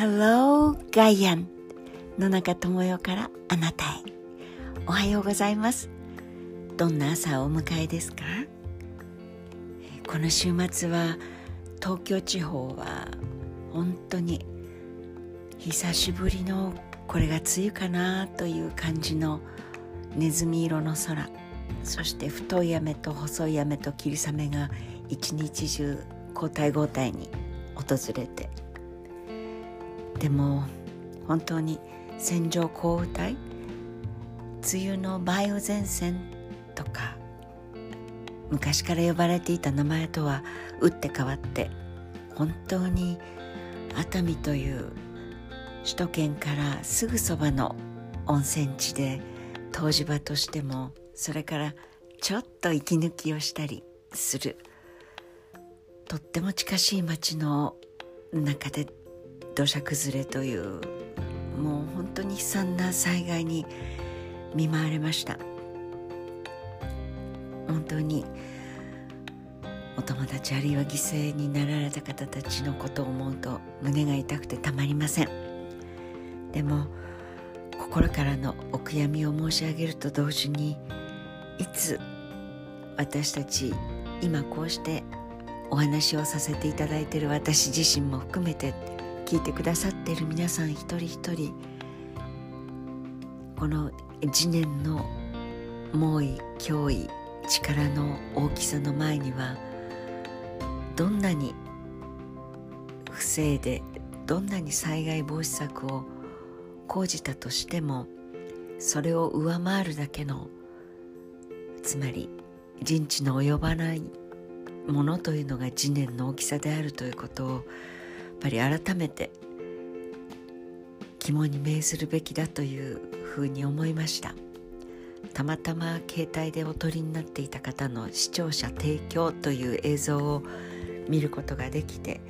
Hello, ガイアン野中智代からあなたへ。おはようございます。どんな朝をお迎えですか？この週末は東京地方は本当に久しぶりのこれが梅雨かなという感じのネズミ色の空。そして太い雨と細い雨と霧雨が一日中交代交代に訪れでも本当に線状降雨帯梅雨の梅雨前線とか昔から呼ばれていた名前とは打って変わって本当に熱海という首都圏からすぐそばの温泉地で湯治場としてもそれからちょっと息抜きをしたりするとっても近しい町の中で土砂崩れというもう本当に悲惨な災害に見舞われました。本当にお友達あるいは犠牲になられた方たちのことを思うと胸が痛くてたまりません。でも心からのお悔やみを申し上げると同時にいつ私たち今こうしてお話をさせていただいている私自身も含めて聞いてくださっている皆さん一人一人この次年の猛威脅威力の大きさの前にはどんなに防いでどんなに災害防止策を講じたとしてもそれを上回るだけのつまり人知の及ばないものというのが次年の大きさであるということをぱり改めて肝に銘ずるべきだというふうに思いました。たまたま携帯でお撮りになっていた方の視聴者提供という映像を見ることができて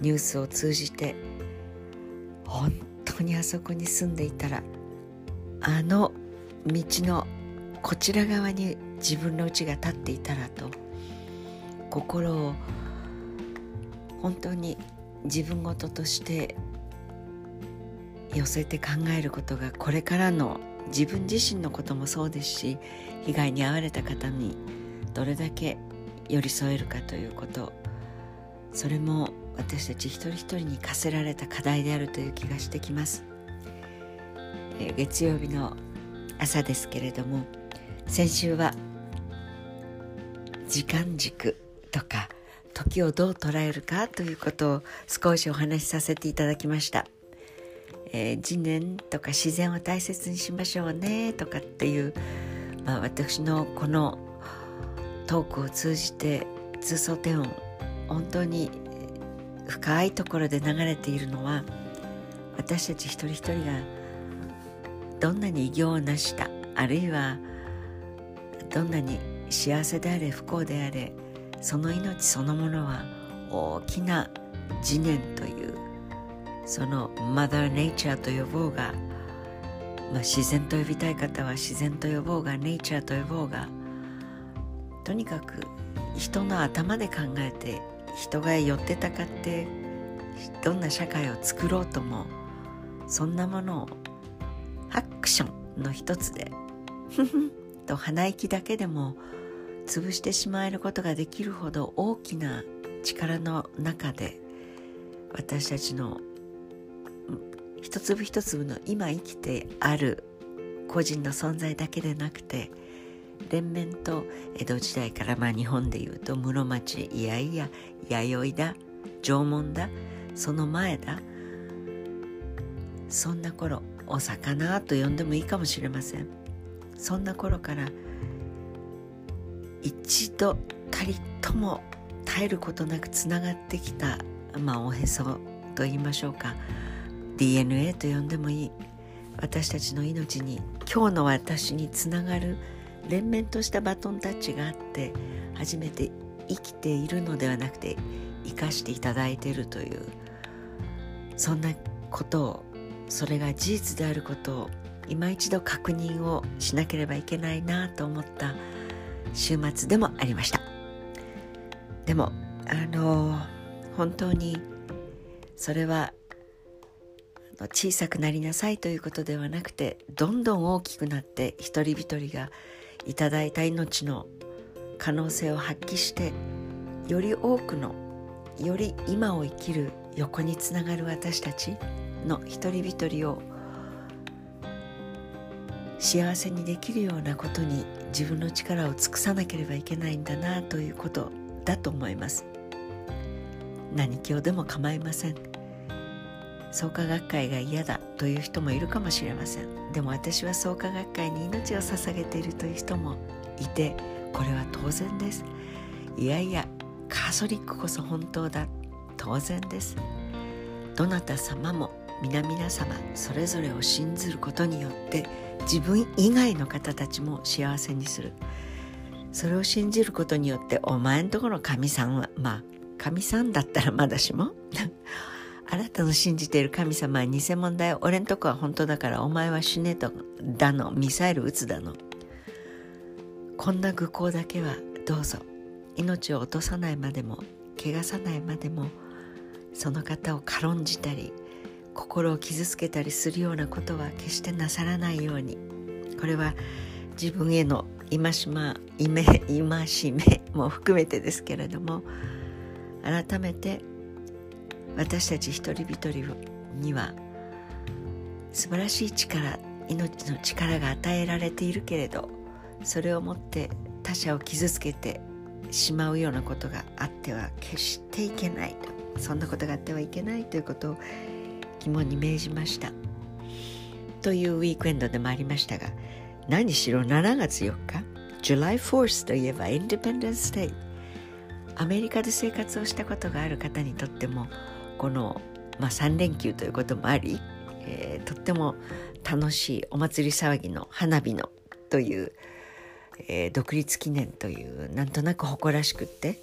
ニュースを通じて本当にあそこに住んでいたらあの道のこちら側に自分の家が立っていたらと心を本当に自分事として寄せて考えることがこれからの自分自身のこともそうですし被害に遭われた方にどれだけ寄り添えるかということ。それも私たち一人一人に課せられた課題であるという気がしてきます、え月曜日の朝ですけれども先週は時間軸とか時をどう捉えるかということを少しお話しさせていただきました、えー、次年とか自然を大切にしましょうねとかっていう、まあ、私のこのトークを通じて通奏低音本当に深いところで流れているのは私たち一人一人がどんなに偉業を成したあるいはどんなに幸せであれ不幸であれその命そのものは大きな次年というそのマダーネイチャーと呼ぼうが、まあ、自然と呼びたい方は自然と呼ぼうがネイチャーと呼ぼうがとにかく人の頭で考えて人が寄ってたかってどんな社会を作ろうともそんなものをアクションの一つでふふと鼻息だけでも潰してしまえることができるほど大きな力の中で私たちの一粒一粒の今生きてある個人の存在だけでなくて連綿と江戸時代からまあ日本でいうと室町いやいや弥生だ縄文だその前だそんな頃お魚と呼んでもいいかもしれません。そんな頃から一度たりとも絶えることなくつながってきた、まあ、おへそと言いましょうか。DNA と呼んでもいい。私たちの命に今日の私につながる連綿としたバトンタッチがあって初めて生きているのではなくて生かしていただいているというそんなことをそれが事実であることを今一度確認をしなければいけないなと思った週末でもありました。でもあの本当にそれは小さくなりなさいということではなくてどんどん大きくなって一人一人がいただいた命の可能性を発揮してより多くのより今を生きる横につながる私たちの一人一人を幸せにできるようなことに自分の力を尽くさなければいけないんだなということだと思います。何教でも構いません。創価学会が嫌だという人もいるかもしれません。でも私は創価学会に命を捧げているという人もいてこれは当然です。いやいやカソリックこそ本当だ。当然です。どなた様も皆々様それぞれを信ずることによって自分以外の方たちも幸せにする。それを信じることによってお前んとこの神さんはまあ神さんだったらまだしも あなたの信じている神様は偽物だよ。俺んとこは本当だからお前は死ねとだの。ミサイル撃つだの。こんな愚行だけはどうぞ。命を落とさないまでも汚さないまでもその方を軽んじたり心を傷つけたりするようなことは決してなさらないように。これは自分への戒ま戒め も含めてですけれども改めて私たち一人一人には素晴らしい力命の力が与えられているけれどそれをもって他者を傷つけてしまうようなことがあっては決していけないと。そんなことがあってはいけないということを肝に銘じました。というウィークエンドでもありましたが何しろ7月4日 July 4th といえばインディペンデンス・デイアメリカで生活をしたことがある方にとってもこの、まあ、3連休ということもあり、えー、とっても楽しいお祭り騒ぎの花火のという、えー、独立記念というなんとなく誇らしくって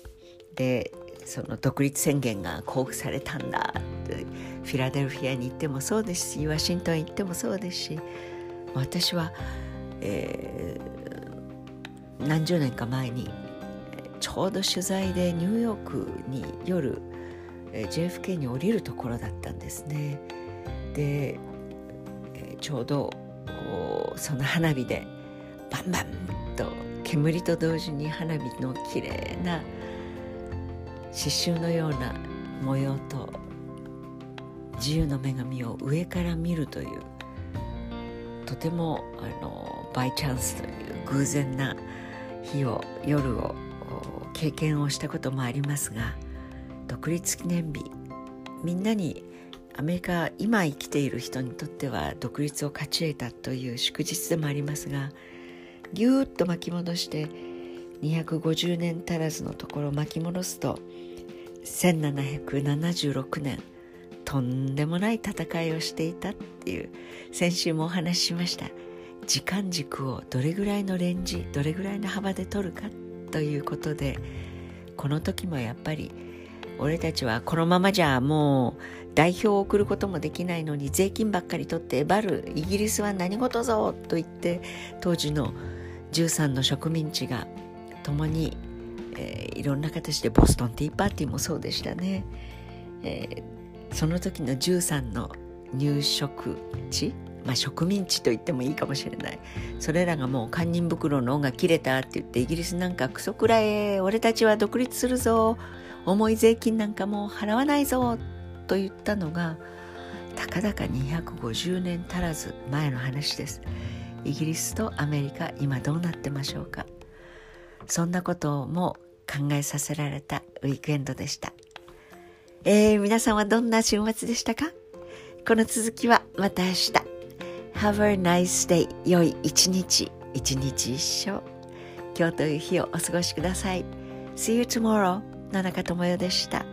でその独立宣言が交付されたんだ。フィラデルフィアに行ってもそうですしワシントン行ってもそうですし私は、えー、何十年か前にちょうど取材でニューヨークに夜 JFK に降りるところだったんですね。でちょうどその花火でバンバンと煙と同時に花火の綺麗な刺繍のような模様と自由の女神を上から見るというとてもあのバイチャンスという偶然な日を夜を経験をしたこともありますが独立記念日みんなにアメリカ今生きている人にとっては独立を勝ち得たという祝日でもありますがぎゅーっと巻き戻して250年足らずのところ巻き戻すと1776年とんでもない戦いをしていたっていう。先週もお話ししました。時間軸をどれぐらいのレンジどれぐらいの幅で取るかということでこの時もやっぱり俺たちはこのままじゃもう代表を送ることもできないのに税金ばっかり取ってえばるイギリスは何事ぞと言って当時の13の植民地が共にえー、いろんな形でボストンティーパーティーもそうでしたね、えー、その時の13の入植地？まあ植民地と言ってもいいかもしれない。それらがもう堪忍袋の尾が切れたって言ってイギリスなんかクソくらえ俺たちは独立するぞ。重い税金なんかもう払わないぞと言ったのがたかだか250年足らず前の話です。イギリスとアメリカ今どうなってましょうか？そんなことも考えさせられたウィークエンドでした。えー、皆さんはどんな週末でしたか？この続きはまた明日。Have a nice day. 良い一日、一日一生。今日という日をお過ごしください。See you tomorrow. 野中智代でした。